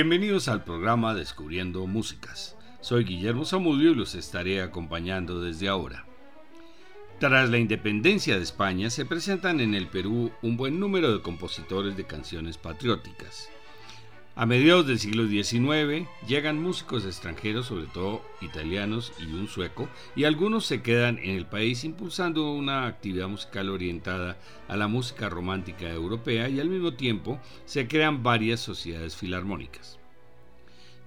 Bienvenidos al programa Descubriendo Músicas. Soy Guillermo Zamudio y los estaré acompañando desde ahora. Tras la independencia de España se presentan en el Perú un buen número de compositores de canciones patrióticas. A mediados del siglo XIX llegan músicos extranjeros, sobre todo italianos y un sueco, y algunos se quedan en el país impulsando una actividad musical orientada a la música romántica europea y al mismo tiempo se crean varias sociedades filarmónicas.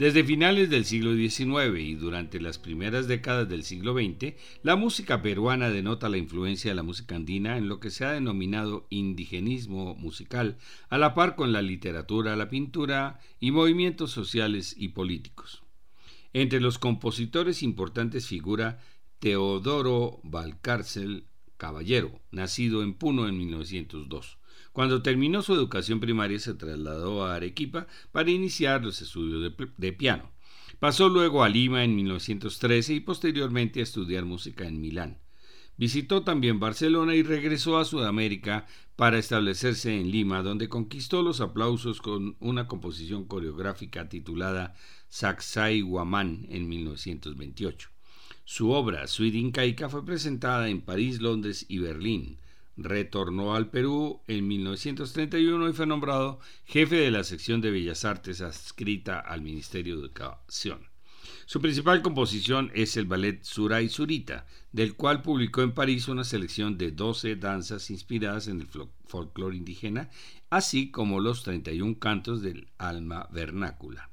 Desde finales del siglo XIX y durante las primeras décadas del siglo XX, la música peruana denota la influencia de la música andina en lo que se ha denominado indigenismo musical, a la par con la literatura, la pintura y movimientos sociales y políticos. Entre los compositores importantes figura Teodoro Valcárcel Caballero, nacido en Puno en 1902. Cuando terminó su educación primaria se trasladó a Arequipa para iniciar los estudios de, piano. Pasó luego a Lima en 1913 y posteriormente a estudiar música en Milán. Visitó también Barcelona y regresó a Sudamérica para establecerse en Lima, donde conquistó los aplausos con una composición coreográfica titulada Sacsay Guamán en 1928. Su obra, Suite Incaica, fue presentada en París, Londres y Berlín. Retornó al Perú en 1931 y fue nombrado jefe de la sección de Bellas Artes adscrita al Ministerio de Educación. Su principal composición es el ballet Suray Surita, del cual publicó en París una selección de 12 danzas inspiradas en el folclore indígena, así como los 31 cantos del alma vernácula.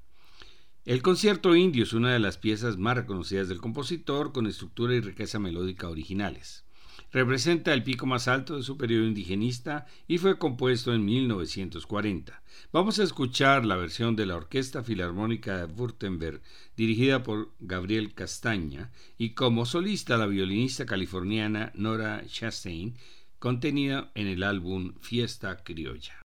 El concierto indio es una de las piezas más reconocidas del compositor, con estructura y riqueza melódica originales. Representa el pico más alto de su periodo indigenista y fue compuesto en 1940. Vamos a escuchar la versión de la Orquesta Filarmónica de Württemberg, dirigida por Gabriel Castaña, y como solista la violinista californiana Nora Chastain, contenida en el álbum Fiesta Criolla.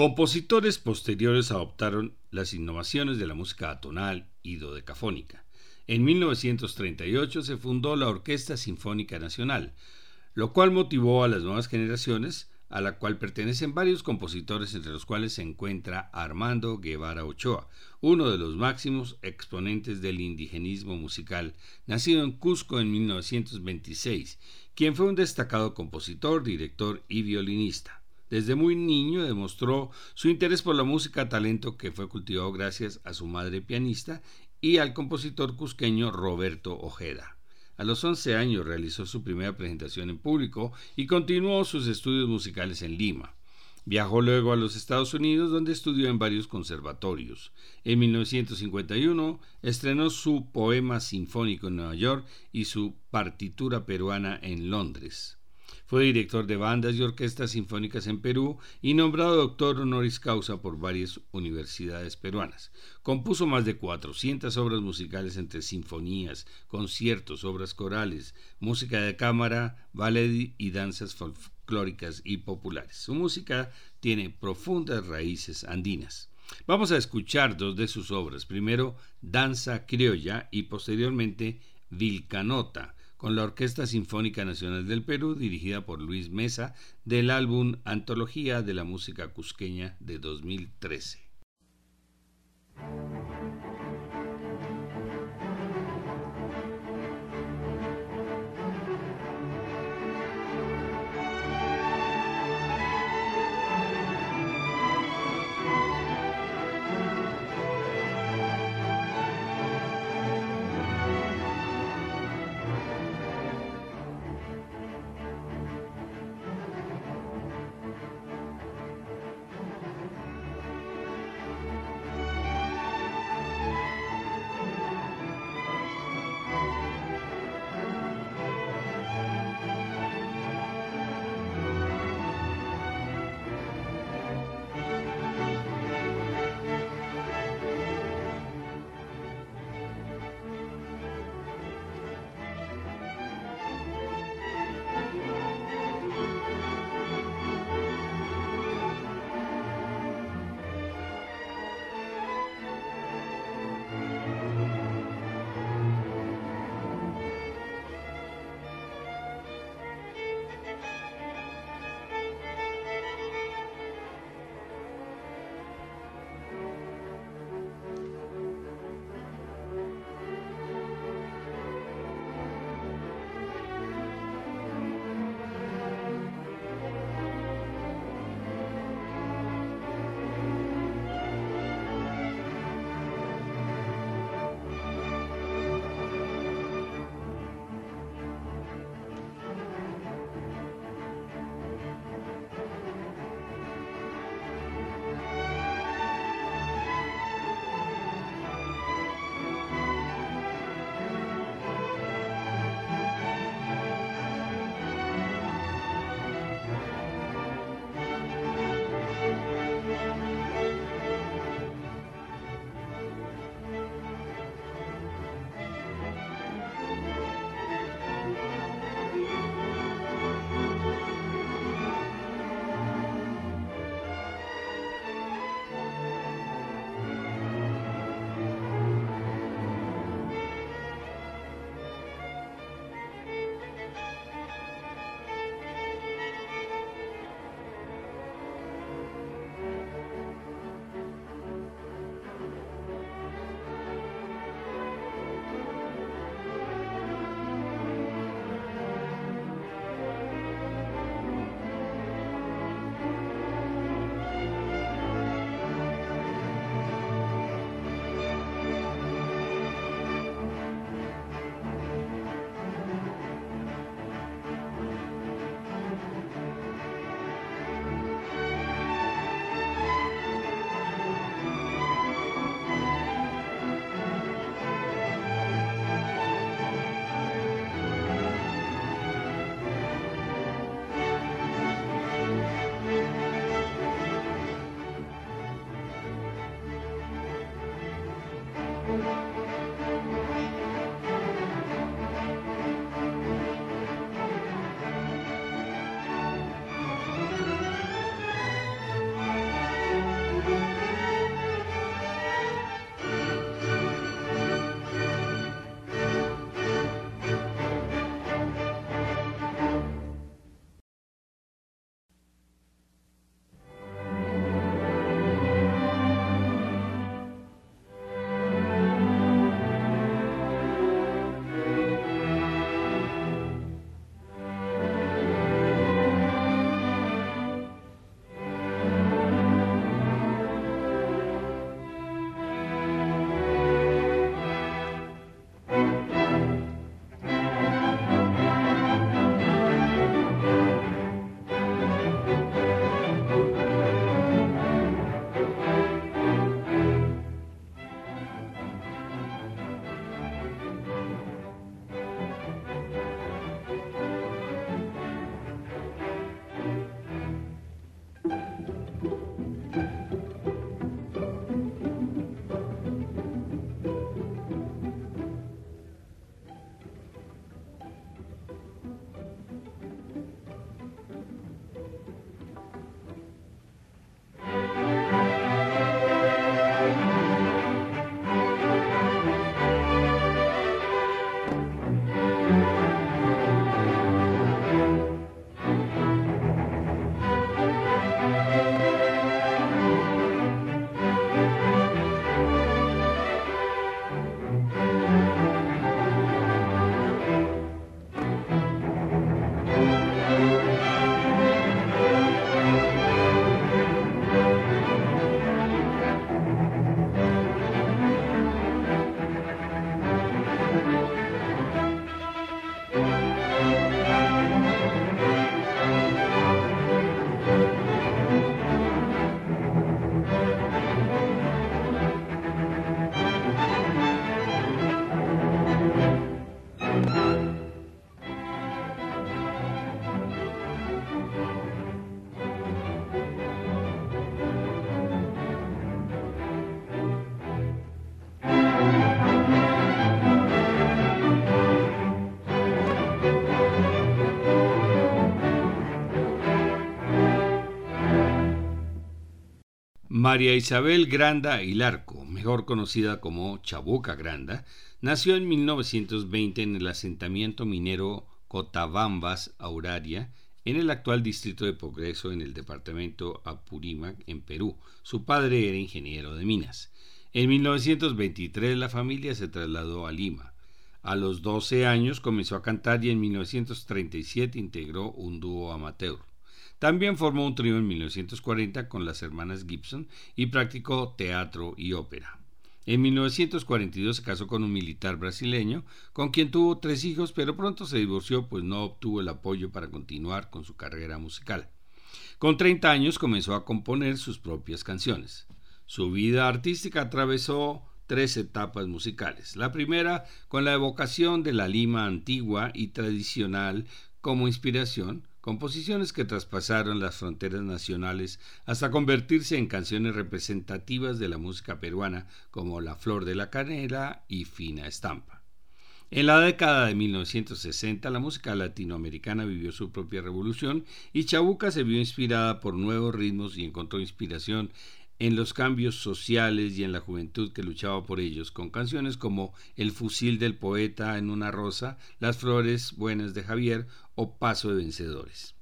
Compositores posteriores adoptaron las innovaciones de la música atonal y dodecafónica. En 1938 se fundó la Orquesta Sinfónica Nacional, lo cual motivó a las nuevas generaciones, a la cual pertenecen varios compositores entre los cuales se encuentra Armando Guevara Ochoa, uno de los máximos exponentes del indigenismo musical, nacido en Cusco en 1926, quien fue un destacado compositor, director y violinista. Desde muy niño demostró su interés por la música, talento que fue cultivado gracias a su madre pianista y al compositor cusqueño Roberto Ojeda. A los 11 años realizó su primera presentación en público y continuó sus estudios musicales en Lima. Viajó luego a los Estados Unidos donde estudió en varios conservatorios. En 1951 estrenó su poema sinfónico en Nueva York y su partitura peruana en Londres. Fue director de bandas y orquestas sinfónicas en Perú y nombrado doctor honoris causa por varias universidades peruanas. Compuso más de 400 obras musicales entre sinfonías, conciertos, obras corales, música de cámara, ballet y danzas folclóricas y populares. Su música tiene profundas raíces andinas. Vamos a escuchar dos de sus obras. Primero, Danza Criolla y posteriormente Vilcanota con la Orquesta Sinfónica Nacional del Perú, dirigida por Luis Mesa, del álbum Antología de la Música Cusqueña de 2013. María Isabel Granda Hilarco, mejor conocida como Chabuca Granda, nació en 1920 en el asentamiento minero Cotabambas Auraria, en el actual distrito de Progreso en el departamento Apurímac, en Perú. Su padre era ingeniero de minas. En 1923 la familia se trasladó a Lima. A los 12 años comenzó a cantar y en 1937 integró un dúo amateur. También formó un trío en 1940 con las hermanas Gibson y practicó teatro y ópera. En 1942 se casó con un militar brasileño, con quien tuvo tres hijos, pero pronto se divorció pues no obtuvo el apoyo para continuar con su carrera musical. Con 30 años comenzó a componer sus propias canciones. Su vida artística atravesó tres etapas musicales. La primera con la evocación de la Lima antigua y tradicional como inspiración, composiciones que traspasaron las fronteras nacionales hasta convertirse en canciones representativas de la música peruana como La Flor de la Canela y Fina Estampa. En la década de 1960 la música latinoamericana vivió su propia revolución y Chabuca se vio inspirada por nuevos ritmos y encontró inspiración en los cambios sociales y en la juventud que luchaba por ellos, con canciones como El fusil del poeta en una rosa, Las flores buenas de Javier o Paso de vencedores.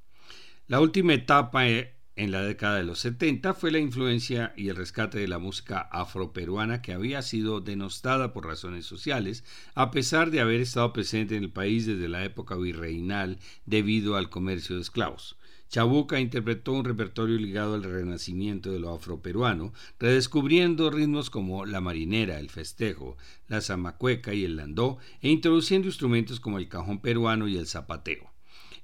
La última etapa eh, en la década de los 70 fue la influencia y el rescate de la música afroperuana que había sido denostada por razones sociales, a pesar de haber estado presente en el país desde la época virreinal debido al comercio de esclavos. Chabuca interpretó un repertorio ligado al renacimiento de lo afroperuano, redescubriendo ritmos como la marinera, el festejo, la zamacueca y el landó, e introduciendo instrumentos como el cajón peruano y el zapateo.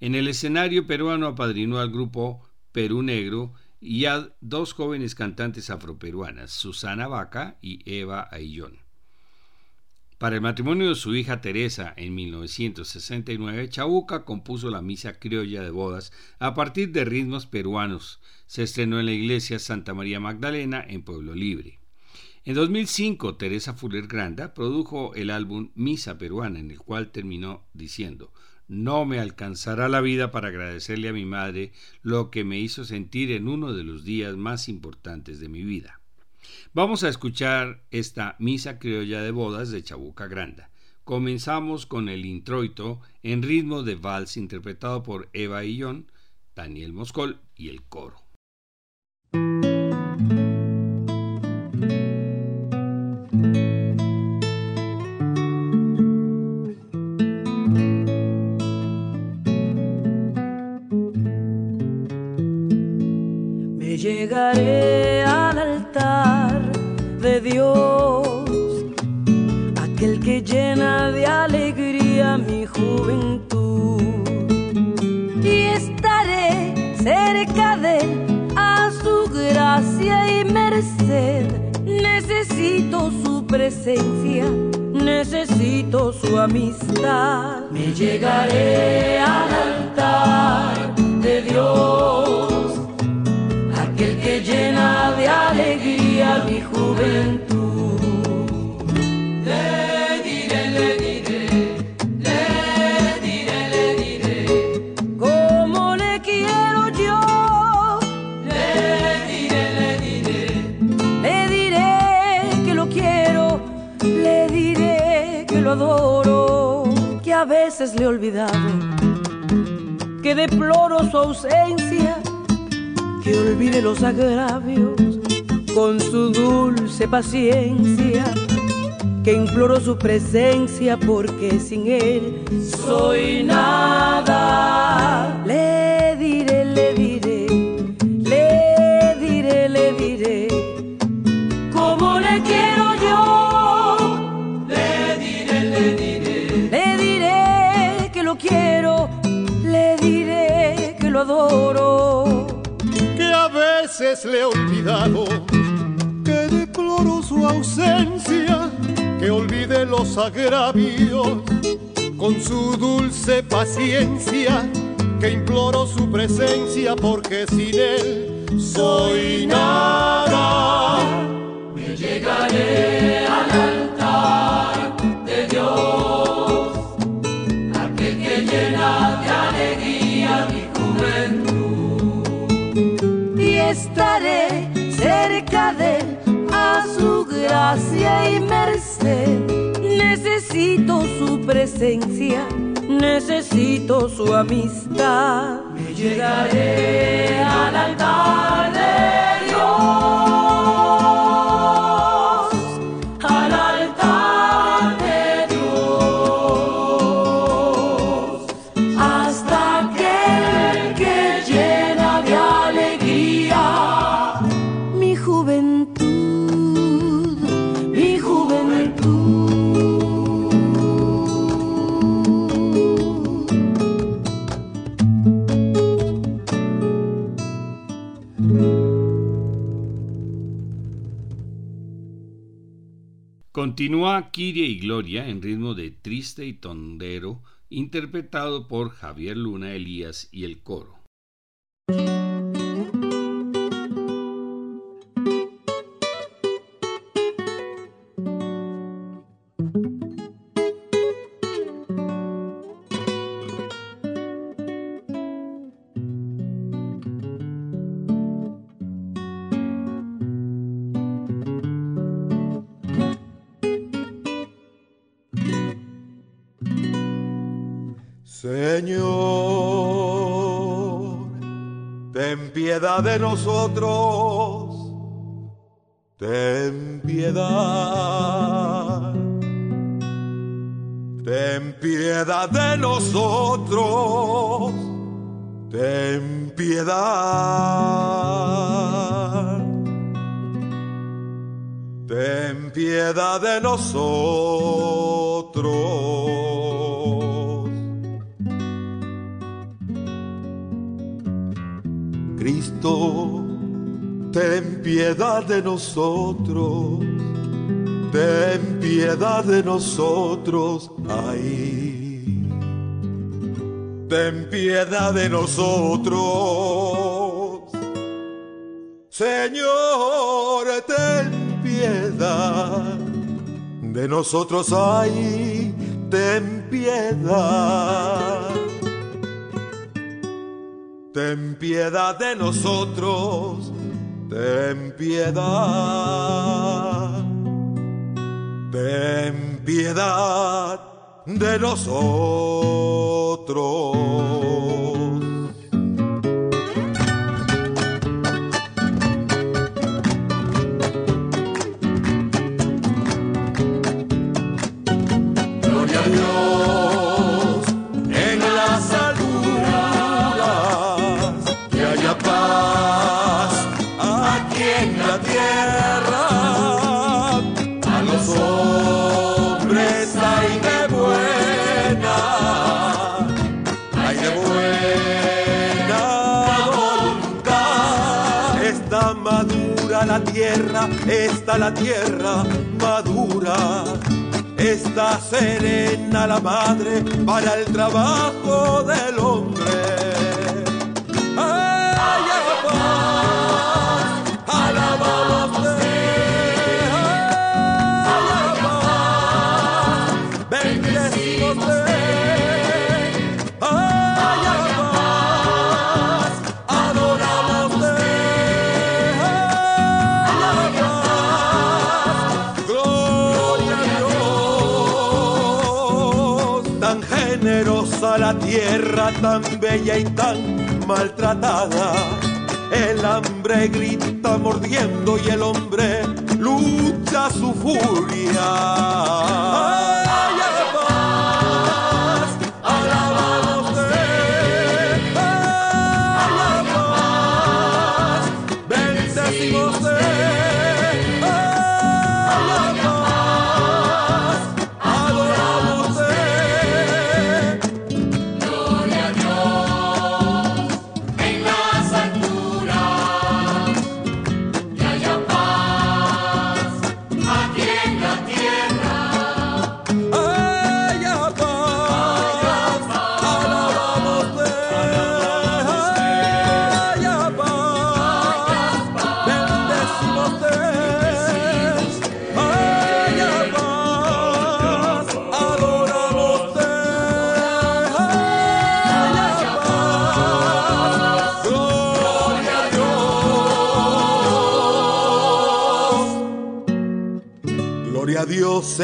En el escenario peruano apadrinó al grupo Perú Negro y a dos jóvenes cantantes afroperuanas, Susana Vaca y Eva Aillón. Para el matrimonio de su hija Teresa en 1969, Chabuca compuso la misa criolla de bodas a partir de ritmos peruanos. Se estrenó en la iglesia Santa María Magdalena en Pueblo Libre. En 2005, Teresa Fuller Granda produjo el álbum Misa Peruana, en el cual terminó diciendo, no me alcanzará la vida para agradecerle a mi madre lo que me hizo sentir en uno de los días más importantes de mi vida. Vamos a escuchar esta misa criolla de bodas de Chabuca Granda. Comenzamos con el introito en ritmo de vals interpretado por Eva Illón, Daniel Moscol y el coro. Dios, aquel que llena de alegría mi juventud. Y estaré cerca de él a su gracia y merced. Necesito su presencia, necesito su amistad. Me llegaré al altar le he olvidado, que deploro su ausencia que olvide los agravios con su dulce paciencia, que imploro su presencia porque sin él soy nada. Le he olvidado, que deploro su ausencia, que olvide los agravios con su dulce paciencia, que imploro su presencia porque sin él soy nada. Me llegaré al altar de Dios, aquel que llena de alegría estaré cerca de él a su gracia y merced. Necesito su presencia, necesito su amistad. Llegaré al altar Continúa Kiria y Gloria en ritmo de triste y tondero, interpretado por Javier Luna Elías y el coro. Nosotros, ten piedad. Ten piedad de nosotros, ten piedad. Ten piedad de nosotros. Cristo, ten piedad de nosotros, ten piedad de nosotros, ay. Ten piedad de nosotros, Señor, ten piedad de nosotros, ay, ten piedad. Ten piedad de nosotros, ten piedad, ten piedad de nosotros. La tierra madura. Está serena la madre para el trabajo del hombre. Tierra tan bella y tan maltratada. El hambre grita mordiendo y el hombre lucha su furia.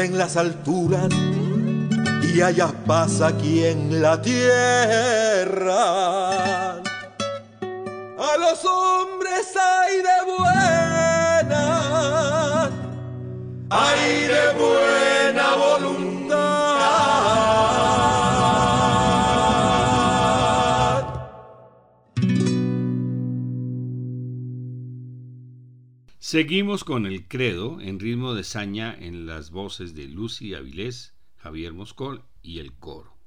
En las alturas y allá pasa aquí en la tierra. A los hombres hay de buena, hay de buena voluntad. Seguimos con el credo en ritmo de saña en las voces de Lucy Avilés, Javier Moscol y el coro.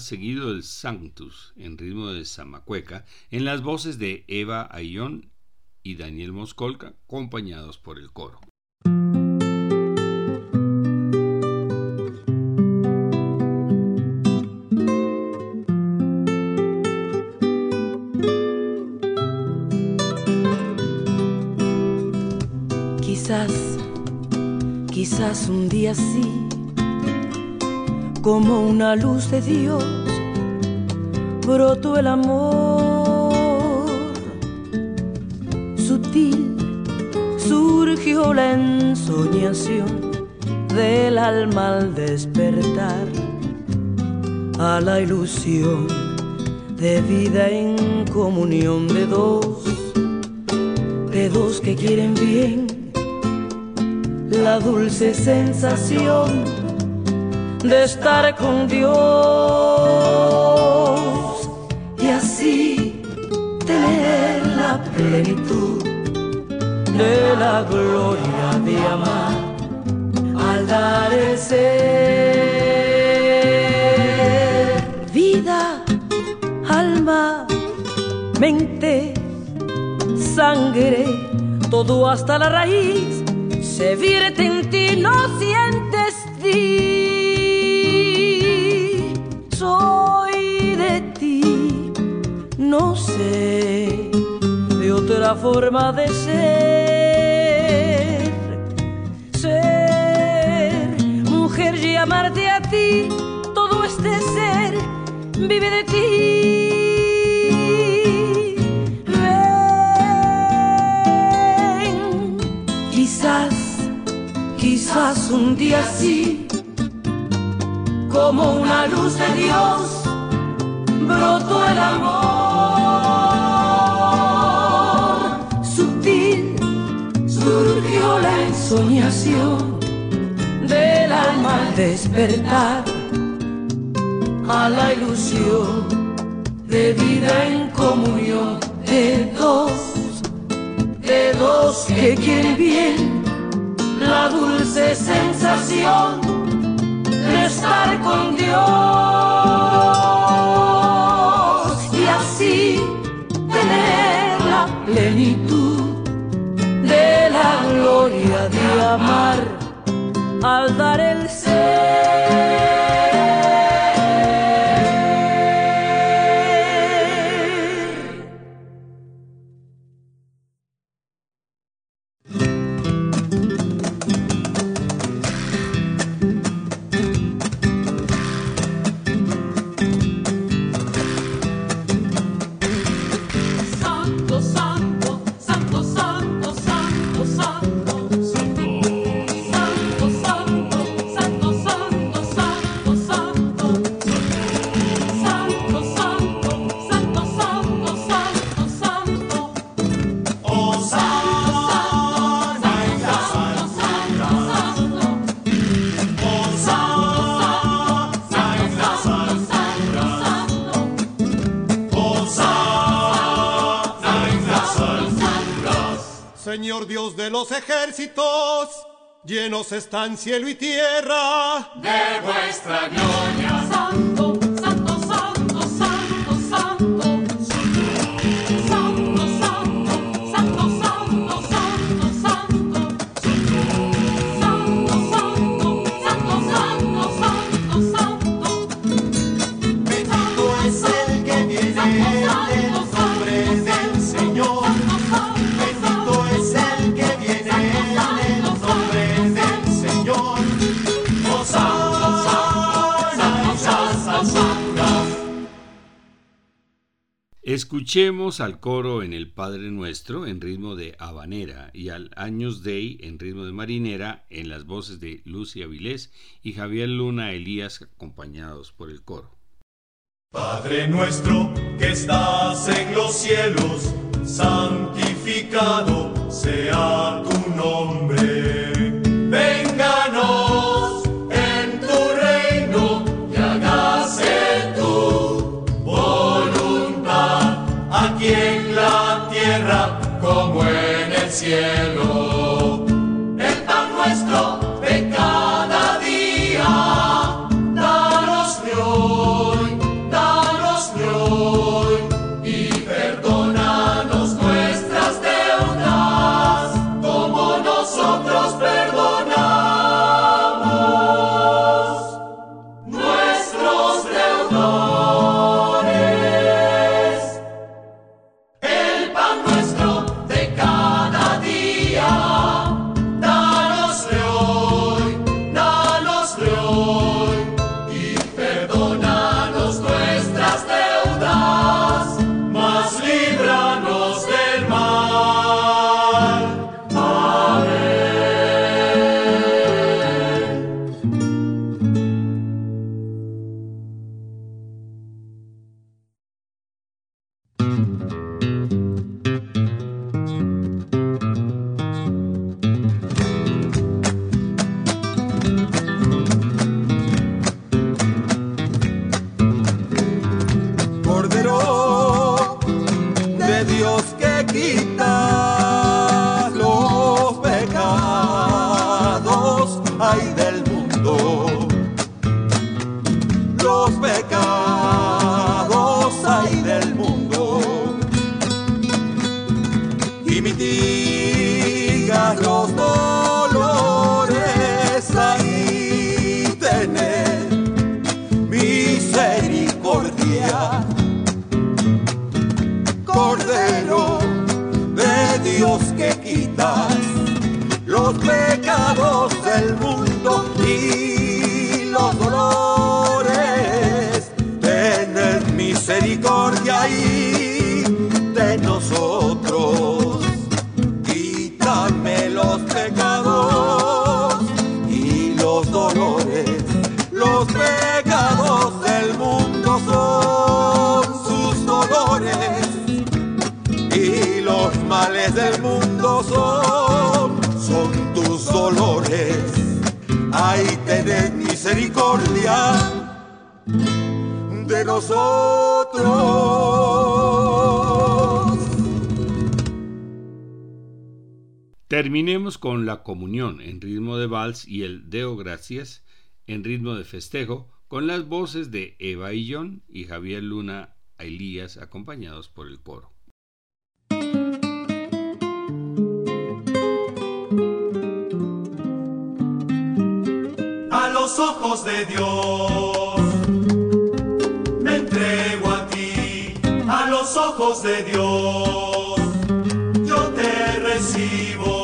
Seguido del Sanctus en ritmo de zamacueca en las voces de Eva Ayón y Daniel Moscolca acompañados por el coro. Quizás, quizás un día sí, como una luz de Dios, brotó el amor. Sutil surgió la ensoñación del alma al despertar a la ilusión de vida en comunión de dos, de dos que quieren bien la dulce sensación de estar con Dios y así tener la plenitud, de la gloria de amar al dar el. Vida, alma, mente, sangre, todo hasta la raíz se vierte en ti, no forma de ser. Ser mujer y amarte a ti, todo este ser vive de ti. quizás un día así, como una luz de Dios, brotó el amor. La ensoñación del alma al despertar a la ilusión de vida en comunión de dos, de dos que quieren bien la dulce sensación de estar con Dios gloria de amar al dar el ser. Llenos están cielo y tierra de vuestra gloria. Santo, Escuchemos al coro en el Padre Nuestro en ritmo de habanera y al Años Day en ritmo de marinera en las voces de Lucia Vilés y Javier Luna Elías acompañados por el coro. Padre nuestro que estás en los cielos, santificado sea tu nombre. Cielo. nosotros. Terminemos con la comunión en ritmo de vals y el Deo Gracias en ritmo de festejo con las voces de Eva Illón y Javier Luna a Elías acompañados por el coro. A los ojos de Dios. ojos de Dios, yo te recibo.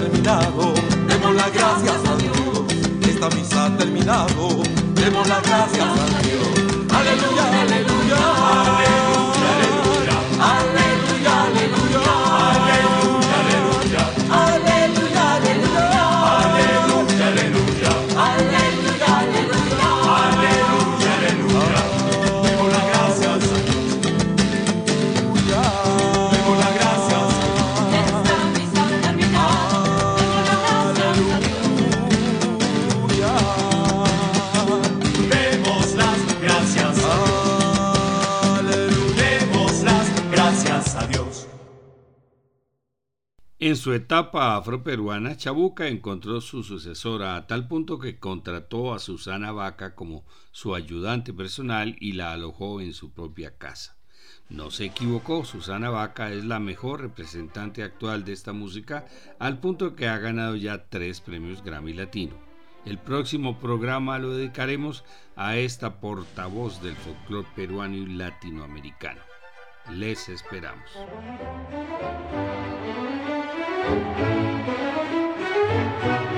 Terminado. Demos las gracias a Dios. Esta misa ha terminado. Demos las gracias a Dios. Aleluya, aleluya. Aleluya. En su etapa afroperuana, Chabuca encontró su sucesora a tal punto que contrató a Susana Vaca como su ayudante personal y la alojó en su propia casa. No se equivocó, Susana Vaca es la mejor representante actual de esta música al punto que ha ganado ya tres premios Grammy Latino. El próximo programa lo dedicaremos a esta portavoz del folclore peruano y latinoamericano. Les esperamos. thank you